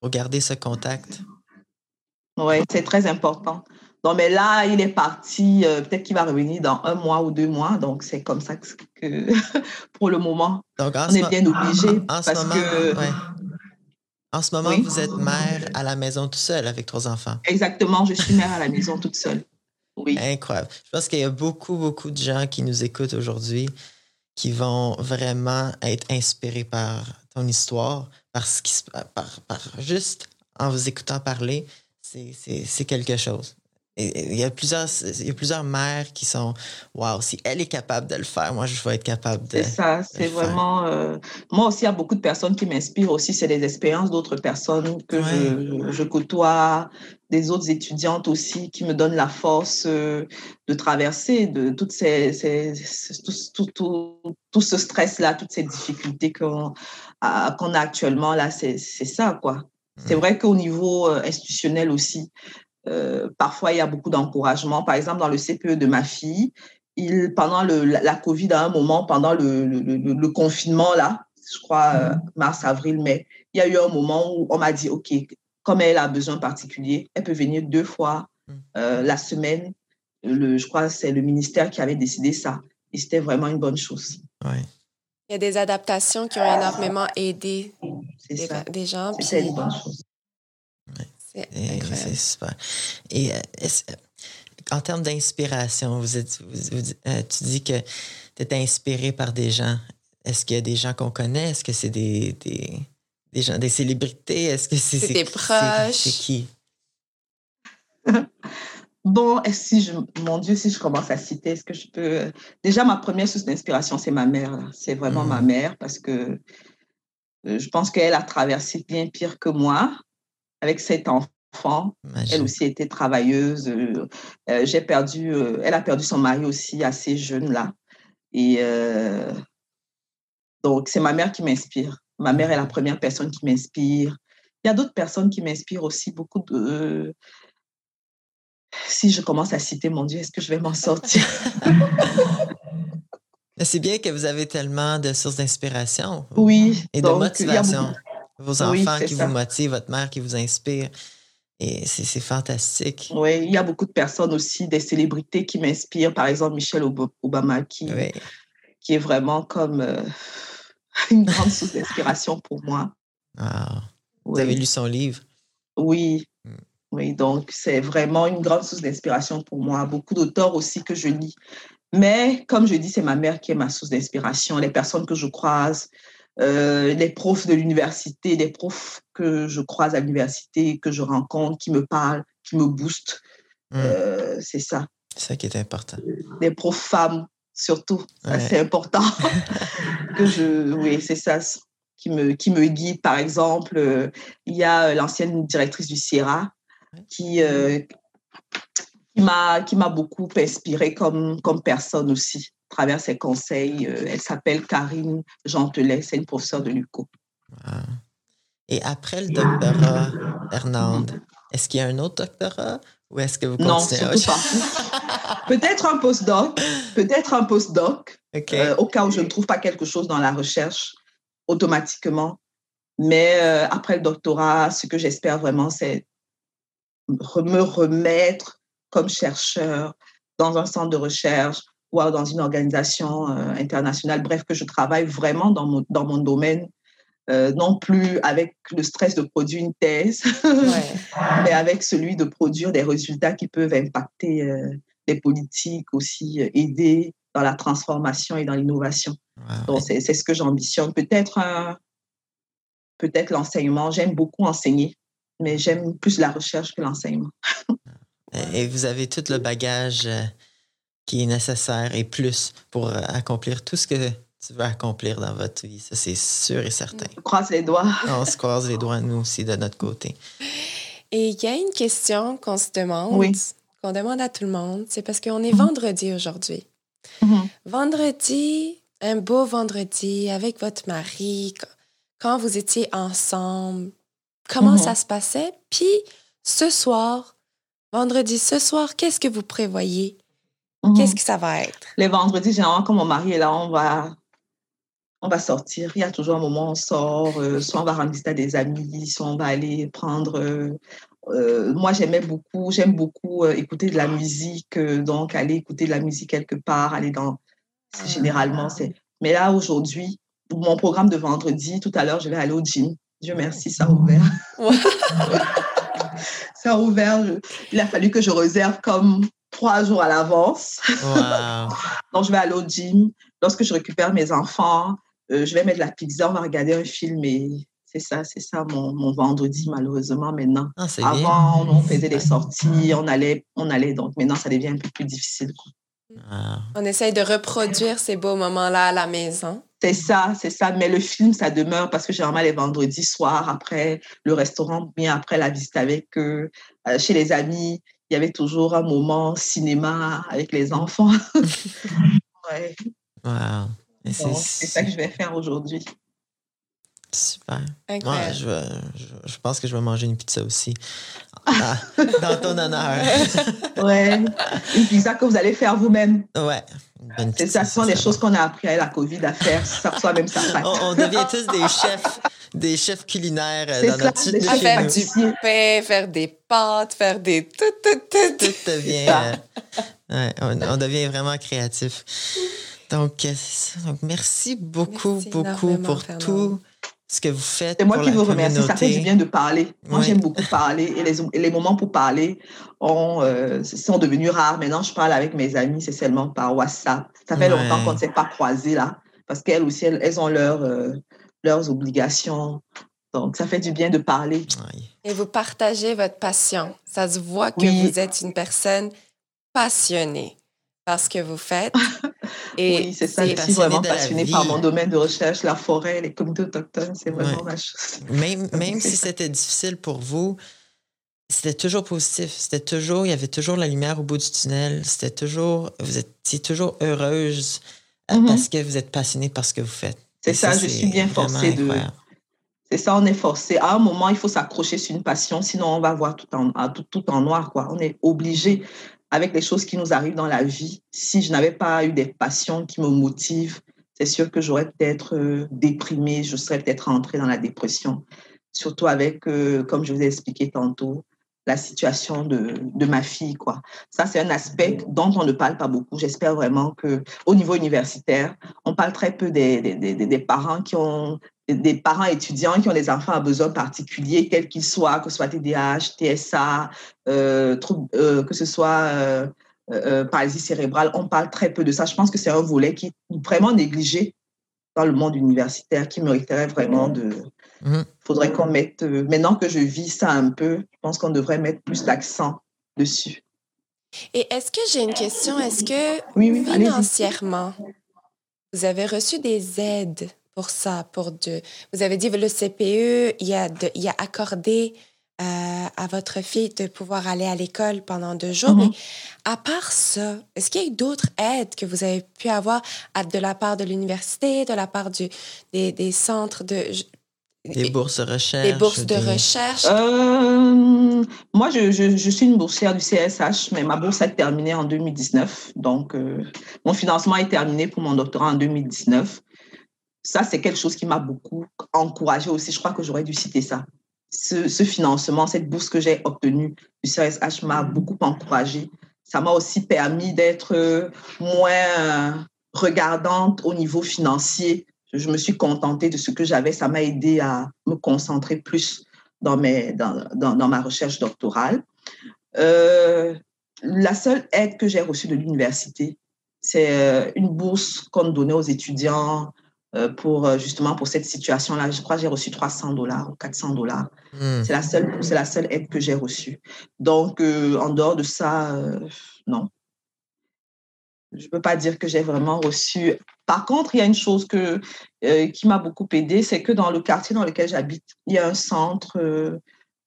Pour garder ce contact. Oui c'est très important non mais là il est parti euh, peut-être qu'il va revenir dans un mois ou deux mois donc c'est comme ça que, pour le moment donc, on est bien obligé parce que en ce moment, vous êtes mère à la maison toute seule avec trois enfants. Exactement, je suis mère à la maison toute seule. Oui. Incroyable. Je pense qu'il y a beaucoup, beaucoup de gens qui nous écoutent aujourd'hui qui vont vraiment être inspirés par ton histoire, parce par, par, juste en vous écoutant parler, c'est quelque chose il y a plusieurs il y a plusieurs mères qui sont waouh si elle est capable de le faire moi je vais être capable de c'est ça c'est vraiment euh, moi aussi il y a beaucoup de personnes qui m'inspirent aussi c'est des expériences d'autres personnes que je, je, côtoie des autres étudiantes aussi qui me donnent la force euh, de traverser de toutes ces, ces tout, tout, tout, ce stress là toutes ces difficultés qu'on qu'on a actuellement là c'est ça quoi. C'est vrai qu'au niveau euh, institutionnel aussi, euh, parfois, il y a beaucoup d'encouragement. Par exemple, dans le CPE de ma fille, il, pendant le, la, COVID, à un moment, pendant le, le, le, confinement, là, je crois, euh, mars, avril, mai, il y a eu un moment où on m'a dit, OK, comme elle a besoin particulier, elle peut venir deux fois mmh. euh, la semaine. Le, je crois que c'est le ministère qui avait décidé ça. Et c'était vraiment une bonne chose. Il y a des adaptations qui ont énormément aidé des, des, gens. C'est une bonne chose. C'est super. Et euh, en termes d'inspiration, vous, êtes, euh, tu dis que tu es inspiré par des gens. Est-ce qu'il y a des gens qu'on connaît? Est-ce que c'est des, des, des, gens, des célébrités? Est-ce que c'est des proches? C'est qui? Bon, si je, mon Dieu, si je commence à citer, est-ce que je peux. Déjà, ma première source d'inspiration, c'est ma mère. C'est vraiment ma mmh. mère parce que euh, je pense qu'elle a traversé bien pire que moi avec cet enfant. Elle aussi était travailleuse. Euh, euh, j'ai perdu, euh, elle a perdu son mari aussi assez jeune là. Et donc, c'est ma mère qui m'inspire. Ma mère est la première personne qui m'inspire. Il y a d'autres personnes qui m'inspirent aussi, beaucoup de... Si je commence à citer, mon Dieu, est-ce que je vais m'en sortir? C'est bien que vous avez tellement de sources d'inspiration. Oui. Et de motivation vos enfants qui vous motivent, votre mère qui vous inspire. Et c'est fantastique. Oui, il y a beaucoup de personnes aussi, des célébrités qui m'inspirent. Par exemple, Michelle Obama, qui, qui est vraiment comme euh, une grande source d'inspiration pour moi. Vous avez lu son livre? Oui. Hmm. Oui, donc c'est vraiment une grande source d'inspiration pour moi. Beaucoup d'auteurs aussi que je lis. Mais comme je dis, c'est ma mère qui est ma source d'inspiration. Les personnes que je croise, euh, les profs de l'université, les profs que je croise à l'université, que je rencontre, qui me parlent, qui me boostent. Hmm. Euh, c'est ça. C'est ça qui est important. Les profs femmes, surtout. C'est important. que je, oui, c'est ça qui me, qui me guide. Par exemple, euh, il y a l'ancienne directrice du Sierra qui, qui m'a beaucoup inspirée comme, comme personne aussi travers ses conseils. Euh, elle s'appelle Karine Gentelet, c'est une professeure de l'UCO. Et après le doctorat, Hernande, est-ce qu'il y a un autre doctorat ou est-ce que vous continuez? Non, surtout pas. peut-être un postdoc, peut-être un postdoc, euh, au cas où je ne trouve pas quelque chose dans la recherche, automatiquement, Mais euh, après le doctorat, ce que j'espère vraiment, c'est me remettre comme chercheur dans un centre de recherche ou dans une organisation euh, internationale. Bref, que je travaille vraiment dans mon, dans mon domaine, euh, non plus avec le stress de produire une thèse, mais avec celui de produire des résultats qui peuvent impacter les politiques, aussi aider dans la transformation et dans l'innovation. Donc, c'est ce que j'ambitionne. Peut-être peut-être l'enseignement. J'aime beaucoup enseigner, mais j'aime plus la recherche que l'enseignement. et vous avez tout le bagage euh, qui est nécessaire et plus pour euh, accomplir tout ce que tu veux accomplir dans votre vie. Ça, c'est sûr et certain. On croise les doigts. On se croise les doigts, nous aussi, de notre côté. Et il y a une question qu'on se demande, qu'on demande à tout le monde. C'est parce qu'on est vendredi aujourd'hui. Mhm. Vendredi, un beau vendredi avec votre mari, quand vous étiez ensemble, comment mhm. ça se passait? Puis ce soir, vendredi, ce soir, qu'est-ce que vous prévoyez? Qu'est-ce que ça va être? Les vendredis, généralement, quand mon mari est là, on va, on va sortir. Il y a toujours un moment où on sort, euh, soit on va rendre visite à des amis, soit on va aller prendre. Euh, euh, moi, j'aimais beaucoup, j'aime beaucoup écouter de la musique, donc aller écouter de la musique quelque part, aller dans. Généralement, c'est. Mais là, aujourd'hui, mon programme de vendredi, tout à l'heure, je vais aller au gym. Dieu merci, ça a ouvert. ça a ouvert. Il a fallu que je réserve comme trois jours à l'avance. Donc, je vais aller au gym. Lorsque je récupère mes enfants, euh, je vais mettre la pizza, on va regarder un film et c'est ça, c'est ça mon, vendredi, malheureusement, maintenant. Ah, Avant, on faisait des sorties, on allait, on allait. Donc, maintenant, ça devient un peu plus difficile. On essaye de reproduire ces beaux moments-là à la maison. C'est ça, c'est ça. Mais le film, ça demeure parce que généralement, les vendredis soirs, après le restaurant, bien après la visite avec eux, euh, chez les amis, il y avait toujours un moment cinéma avec les enfants. ouais. Wow. C'est ça que je vais faire aujourd'hui. Super. Ouais, je, je, pense que je vais manger une pizza aussi. Ah, dans ton honneur. ouais. Une pizza que vous allez faire vous-même. Ouais. C'est ça, ce sont des choses qu'on a appris à la COVID à faire. Ça même ça. On, on, devient tous des chefs, des chefs culinaires euh, dans ça, notre suite Faire du pain, faire des pâtes, faire des tout, tout, tout. Tout devient. Euh, ouais, on, on, devient vraiment créatif. Donc, euh, donc merci beaucoup, beaucoup pour tout ce que vous faites. C'est moi qui vous remercie. Ça fait du bien de parler. Moi, j'aime beaucoup parler et les, les, moments pour parler ont, euh, sont devenus rares. Maintenant, je parle avec mes amis, c'est seulement par WhatsApp. Ça fait longtemps qu'on ne s'est pas croisés là parce qu'elles aussi, elles, ont leur, euh, leurs obligations. Donc, ça fait du bien de parler. Et vous partagez votre passion. Ça se voit que vous êtes une personne passionnée parce que vous faites. Et oui, c'est ça. Je suis vraiment passionnée par mon domaine de recherche, la forêt, les communautés autochtones. C'est vraiment ma chose. Même, même si c'était difficile pour vous, c'était toujours positif. C'était toujours, il y avait toujours la lumière au bout du tunnel. C'était toujours, vous étiez toujours heureuse euh, mm-hmm. parce que vous êtes passionnée par ce que vous faites. C'est ça, je suis bien forcée de. C'est ça, on est forcé. À un moment, il faut s'accrocher sur une passion, sinon on va voir tout en, tout, tout en noir. Quoi. On est obligé avec les choses qui nous arrivent dans la vie, si je n'avais pas eu des passions qui me motivent, c'est sûr que j'aurais peut-être euh, déprimé, je serais peut-être rentrée dans la dépression. Surtout avec, euh, comme je vous ai expliqué tantôt, la situation de, de ma fille. Quoi. Ça, c'est un aspect dont on ne parle pas beaucoup. J'espère vraiment qu'au niveau universitaire, on parle très peu des, des, des, parents qui ont des parents étudiants qui ont des enfants à besoins particuliers, quels qu'ils soient, que ce soit TDAH, TSA, euh, euh, que ce soit euh, euh, paralysie cérébrale, on parle très peu de ça. Je pense que c'est un volet qui est vraiment négligé dans le monde universitaire, qui mériterait vraiment de... Il mmh. faudrait qu'on mette... maintenant que je vis ça un peu, je pense qu'on devrait mettre plus d'accent dessus. Et est-ce que j'ai une question? Est-ce que financièrement, vous avez reçu des aides pour ça, pour de... Vous avez dit le CPE, il y a, de, il y a accordé euh, à votre fille de pouvoir aller à l'école pendant deux jours. Mm-hmm. Mais à part ça, est-ce qu'il y a eu d'autres aides que vous avez pu avoir de la part de l'université, de la part du, des, des centres de... Des bourses de recherche. Des bourses de recherche? Euh, moi, je, je, je, suis une boursière du CSH, mais ma bourse a terminé en 2019. Donc, euh, mon financement est terminé pour mon doctorat en 2019. ça, c'est quelque chose qui m'a beaucoup encouragée aussi. Je crois que j'aurais dû citer ça. Ce, ce, financement, cette bourse que j'ai obtenue du CSH m'a beaucoup encouragée. Ça m'a aussi permis d'être moins regardante au niveau financier. Je me suis contentée de ce que j'avais. Ça m'a aidé à me concentrer plus dans, mes, dans, dans, dans ma recherche doctorale. Euh, la seule aide que j'ai reçue de l'université, c'est euh, une bourse qu'on donnait aux étudiants euh, pour justement pour cette situation-là. Je crois que j'ai reçu 300 dollars ou 400 dollars. Hmm. C'est la seule, c'est la seule aide que j'ai reçue. Donc, en dehors de ça, non. Je ne peux pas dire que j'ai vraiment reçu. Par contre, il y a une chose que, qui m'a beaucoup aidée, c'est que dans le quartier dans lequel j'habite, il y a un centre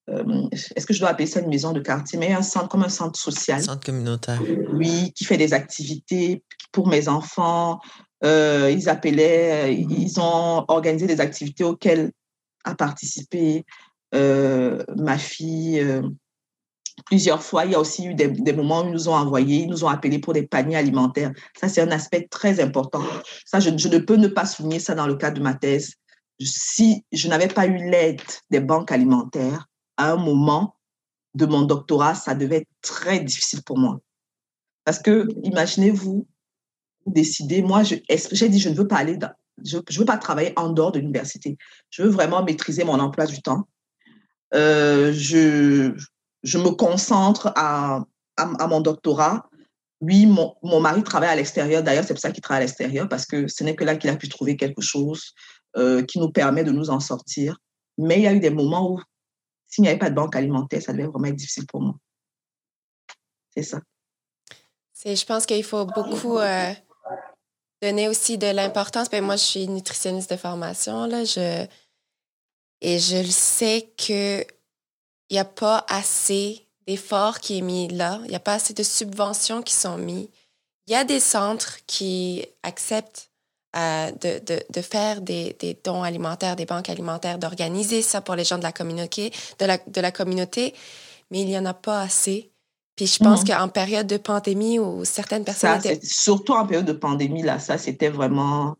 euh, est-ce que je dois appeler ça une maison de quartier, mais un centre comme un centre social. Centre communautaire. Oui, qui fait des activités pour mes enfants. Euh, ils appelaient, ils ont organisé des activités auxquelles a participé euh, ma fille plusieurs fois. Il y a aussi eu des, moments où ils nous ont envoyés, ils nous ont appelés pour des paniers alimentaires. Ça, c'est un aspect très important. Ça, je, ne peux ne pas souligner ça dans le cadre de ma thèse. Si je n'avais pas eu l'aide des banques alimentaires, à un moment de mon doctorat, ça devait être très difficile pour moi. Parce que, imaginez-vous, vous décidez, moi, j'ai dit, je ne veux pas aller, je ne veux pas travailler en dehors de l'université. Je veux vraiment maîtriser mon emploi du temps. Euh, je, je me concentre à, mon doctorat. Oui, mon, mari travaille à l'extérieur. D'ailleurs, c'est pour ça qu'il travaille à l'extérieur, parce que ce n'est que là qu'il a pu trouver quelque chose euh, qui nous permet de nous en sortir. Mais il y a eu des moments où s'il n'y avait pas de banque alimentaire, ça devait vraiment être difficile pour moi. C'est ça. Je pense qu'il faut beaucoup euh, donner aussi de l'importance. Ben, moi, je suis nutritionniste de formation. Là, et je le sais qu'il n'y a pas assez d'efforts qui est mis là. Il n'y a pas assez de subventions qui sont mises. Il y a des centres qui acceptent de, de, de, faire des, des, dons alimentaires, des banques alimentaires, d'organiser ça pour les gens de la communauté, de la, de la communauté, mais il n'y en a pas assez. Puis je pense qu'en période de pandémie où certaines personnes... Ça, Surtout en période de pandémie, là, ça, c'était vraiment...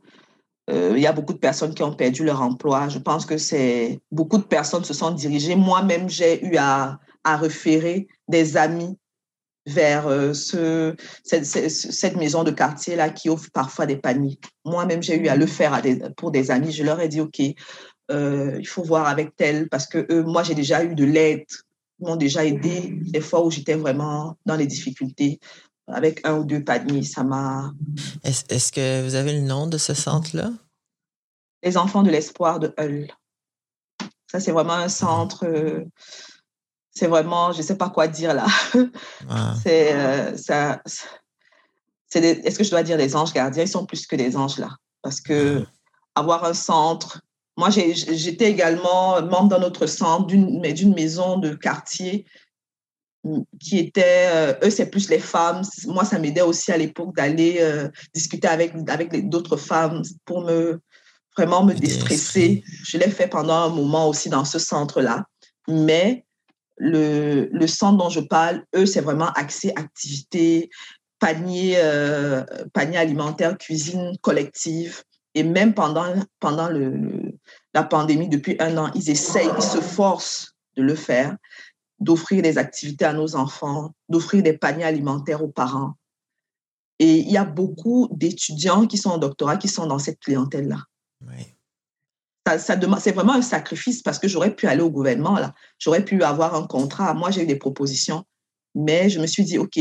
Euh, il y a beaucoup de personnes qui ont perdu leur emploi. Je pense que c'est beaucoup de personnes se sont dirigées. Moi-même, j'ai eu à, à référer des amis vers euh, ce, cette, maison de quartier-là qui offre parfois des paniers. Moi-même, j'ai eu à le faire pour des amis. Je leur ai dit, OK, euh, il faut voir avec tel, parce que moi, j'ai déjà eu de l'aide. M'ont déjà aidé des fois où j'étais vraiment dans les difficultés. Avec un ou deux paniers, ça m'a... Est-ce est que vous avez le nom de ce centre-là? Les enfants de l'espoir de Hull. Ça, c'est vraiment un centre... Euh, c'est vraiment, je ne sais pas quoi dire là. C'est euh, ça. Est-ce que je dois dire des anges gardiens? Ils sont plus que des anges là, parce que avoir un centre. Moi, j'étais également membre d'un autre centre, d'une d'une maison de quartier qui était, euh, eux, c'est plus les femmes. Moi, ça m'aidait aussi à l'époque d'aller euh, discuter avec, avec d'autres femmes pour me vraiment me déstresser. Je l'ai fait pendant un moment aussi dans ce centre-là. Mais le, le centre dont je parle, eux, c'est vraiment accès activité, panier, euh, panier alimentaire, cuisine collective. Et même pendant, pendant le, la pandémie, depuis un an, ils essayent, ils se forcent de le faire, d'offrir des activités à nos enfants, d'offrir des paniers alimentaires aux parents. Et il y a beaucoup d'étudiants qui sont en doctorat qui sont dans cette clientèle-là. Oui ça, c'est vraiment un sacrifice parce que j'aurais pu aller au gouvernement, là. J'aurais pu avoir un contrat. Moi, j'ai eu des propositions, mais je me suis dit, OK,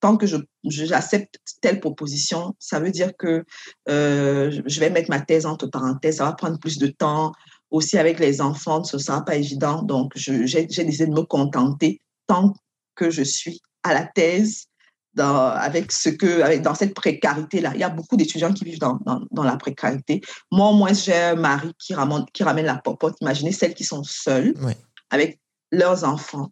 tant que j'accepte telle proposition, ça veut dire que euh, je vais mettre ma thèse entre parenthèses. Ça va prendre plus de temps. Aussi, avec les enfants, ce ne sera pas évident. Donc, j'ai décidé de me contenter tant que je suis à la thèse dans, avec ce que, avec, dans cette précarité-là. Il y a beaucoup d'étudiants qui vivent dans, dans, dans, la précarité. Moi, au moins, j'ai un mari qui ramène, qui ramène la popote. Imaginez celles qui sont seules avec leurs enfants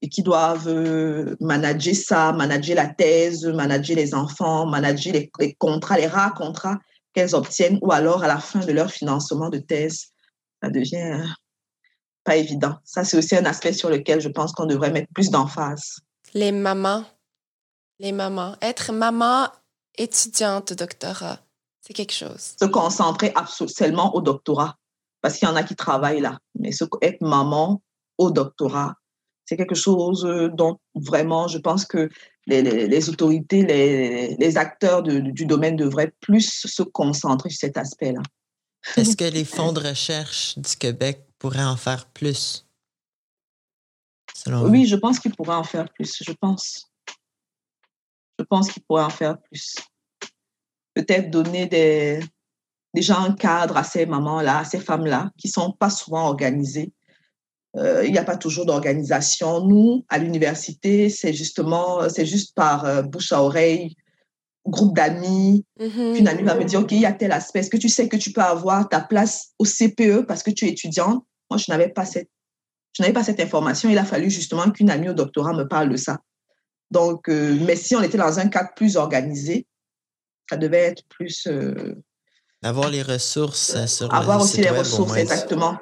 et qui doivent euh, manager ça, manager la thèse, manager les enfants, manager les, les contrats, les rares contrats qu'elles obtiennent, ou alors à la fin de leur financement de thèse. Ça devient pas évident. Ça, c'est aussi un aspect sur lequel je pense qu'on devrait mettre plus d'emphase. Les mamans les mamans. Être maman étudiante doctorat, C'est quelque chose. Se concentrer seulement au doctorat. Parce qu'il y en a qui travaillent là. Mais être maman au doctorat, c'est quelque chose euh, dont vraiment, je pense que les, autorités, les, acteurs du domaine devraient plus se concentrer sur cet aspect-là. Est-ce que les fonds de recherche du Québec pourraient en faire plus? oui, je pense qu'ils pourraient en faire plus. Je pense. Je pense qu'ils pourraient en faire plus. Peut-être donner des, déjà un cadre à ces mamans-là, à ces femmes-là, qui ne sont pas souvent organisées. Euh, il n'y a pas toujours d'organisation. Nous, à l'université, c'est justement, c'est juste par euh, bouche à oreille, groupe d'amis. Mm-hmm. Une amie va me dire, OK, il y a tel aspect. Est-ce que tu sais que tu peux avoir ta place au CPE parce que tu es étudiante? Moi, je n'avais pas cette, je n'avais pas cette information. Il a fallu justement qu'une amie au doctorat me parle de ça. Donc, euh, mais si on était dans un cadre plus organisé, ça devait être plus. avoir les ressources sur Avoir aussi les ressources, exactement.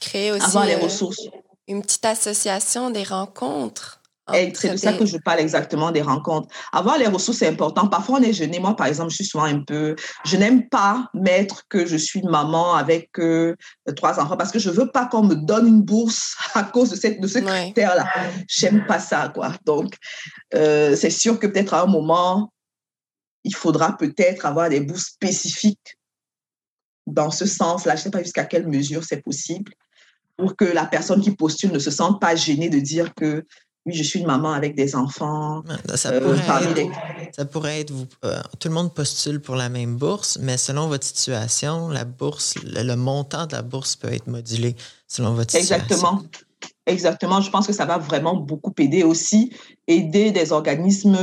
Créer aussi avoir les ressources. une petite association, des rencontres. C'est de ça que je parle exactement des rencontres. Avoir les ressources, c'est important. Parfois, on est gêné. Moi, par exemple, je suis souvent un peu. Je n'aime pas mettre que je suis maman avec euh, trois enfants parce que je veux pas qu'on me donne une bourse à cause de, cette, de ce critère-là. J'aime pas ça, quoi. Donc, euh, c'est sûr que peut-être à un moment, il faudra peut-être avoir des bourses spécifiques dans ce sens-là. Je ne sais pas jusqu'à quelle mesure c'est possible pour que la personne qui postule ne se sente pas gênée de dire que oui, je suis une maman avec des enfants. Ça, euh, pourrait, être, ça pourrait être, euh, tout le monde postule pour la même bourse, mais selon votre situation, la bourse, le, montant de la bourse peut être modulé selon votre situation. Exactement. Exactement. Je pense que ça va vraiment beaucoup aider aussi, aider des organismes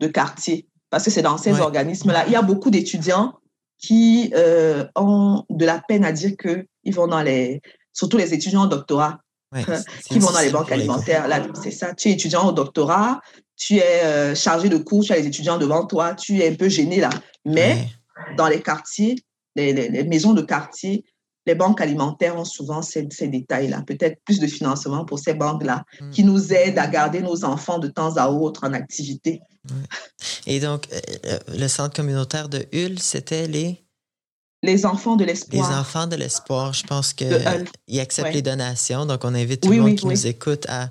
de quartier. Parce que c'est dans ces organismes-là, il y a beaucoup d'étudiants qui euh, ont de la peine à dire qu'ils vont dans les, surtout les étudiants au doctorat, qui vont dans les banques alimentaires. Là, c'est ça. Tu es étudiant au doctorat, tu es euh, chargé de cours, tu as les étudiants devant toi, tu es un peu gêné là. Mais dans les quartiers, les, maisons de quartier, les banques alimentaires ont souvent ces, ces détails-là. Peut-être plus de financement pour ces banques-là mm. qui nous aident à garder nos enfants de temps à autre en activité. Et donc, euh, euh, le centre communautaire de Hull, c'était les les enfants de l'espoir. Les enfants de l'espoir, je pense qu'ils acceptent les donations. Donc, on invite tout le monde qui nous écoute à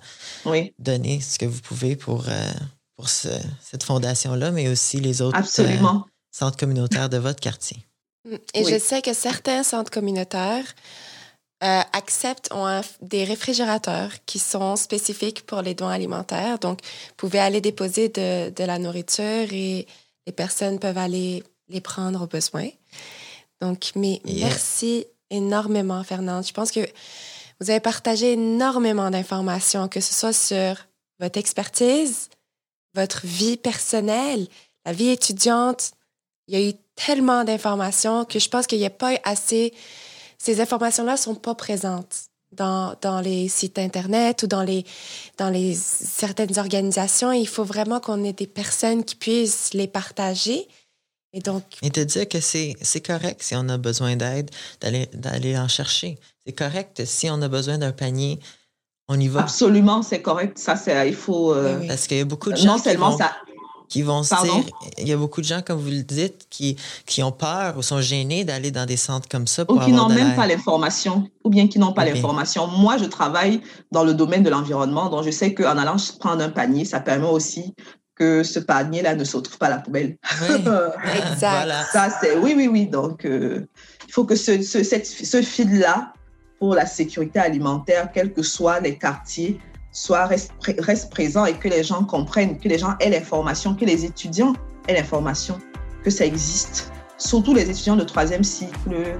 donner ce que vous pouvez pour, euh, pour cette fondation-là, mais aussi les autres euh, centres communautaires de votre quartier. Et je sais que certains centres communautaires euh, acceptent ont des réfrigérateurs qui sont spécifiques pour les dons alimentaires. Donc, vous pouvez aller déposer de, de la nourriture et les personnes peuvent aller les prendre au besoin. Donc, mais merci énormément, Fernande. Je pense que vous avez partagé énormément d'informations, que ce soit sur votre expertise, votre vie personnelle, la vie étudiante. Il y a eu tellement d'informations que je pense qu'il n'y a pas assez. Ces informations-là ne sont pas présentes dans, dans, les sites Internet ou dans les, dans les certaines organisations. Il faut vraiment qu'on ait des personnes qui puissent les partager et donc. Et te dire que c'est correct si on a besoin d'aide, d'aller en chercher. C'est correct si on a besoin d'un panier, on y va. Absolument, c'est correct. Ça, c'est il faut. Euh, Parce qu'il y a beaucoup de gens. qui vont, ça. Qui vont se dire, il y a beaucoup de gens, comme vous le dites, qui, qui ont peur ou sont gênés d'aller dans des centres comme ça. Pour ou qui n'ont même pas l'information, ou bien qui n'ont pas l'information. Moi, je travaille dans le domaine de l'environnement, donc je sais qu'en allant prendre un panier, ça permet aussi que ce panier-là ne se retrouve pas à la poubelle. Oui, exact. Ça, c'est, oui, oui, oui. Donc, euh, il faut que ce, ce, ce fil-là, pour la sécurité alimentaire, quels que soient les quartiers, soit reste, reste, présent et que les gens comprennent, que les gens aient l'information, que les étudiants aient l'information, que ça existe. Surtout les étudiants de troisième cycle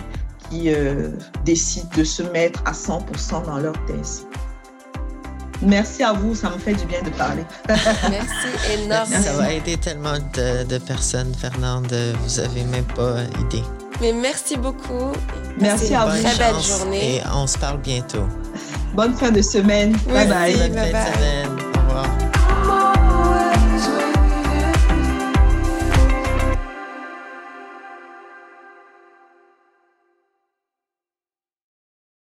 qui euh, décident de se mettre à 100% dans leur thèse. Merci à vous, ça me fait du bien de parler. Merci énormément. Ça va aider tellement de, personnes, Fernande, vous avez même pas idée. Mais merci beaucoup. Merci à vous. Très belle journée. Et on se parle bientôt. Bonne fin de semaine. bye bye. Bonne fin de semaine.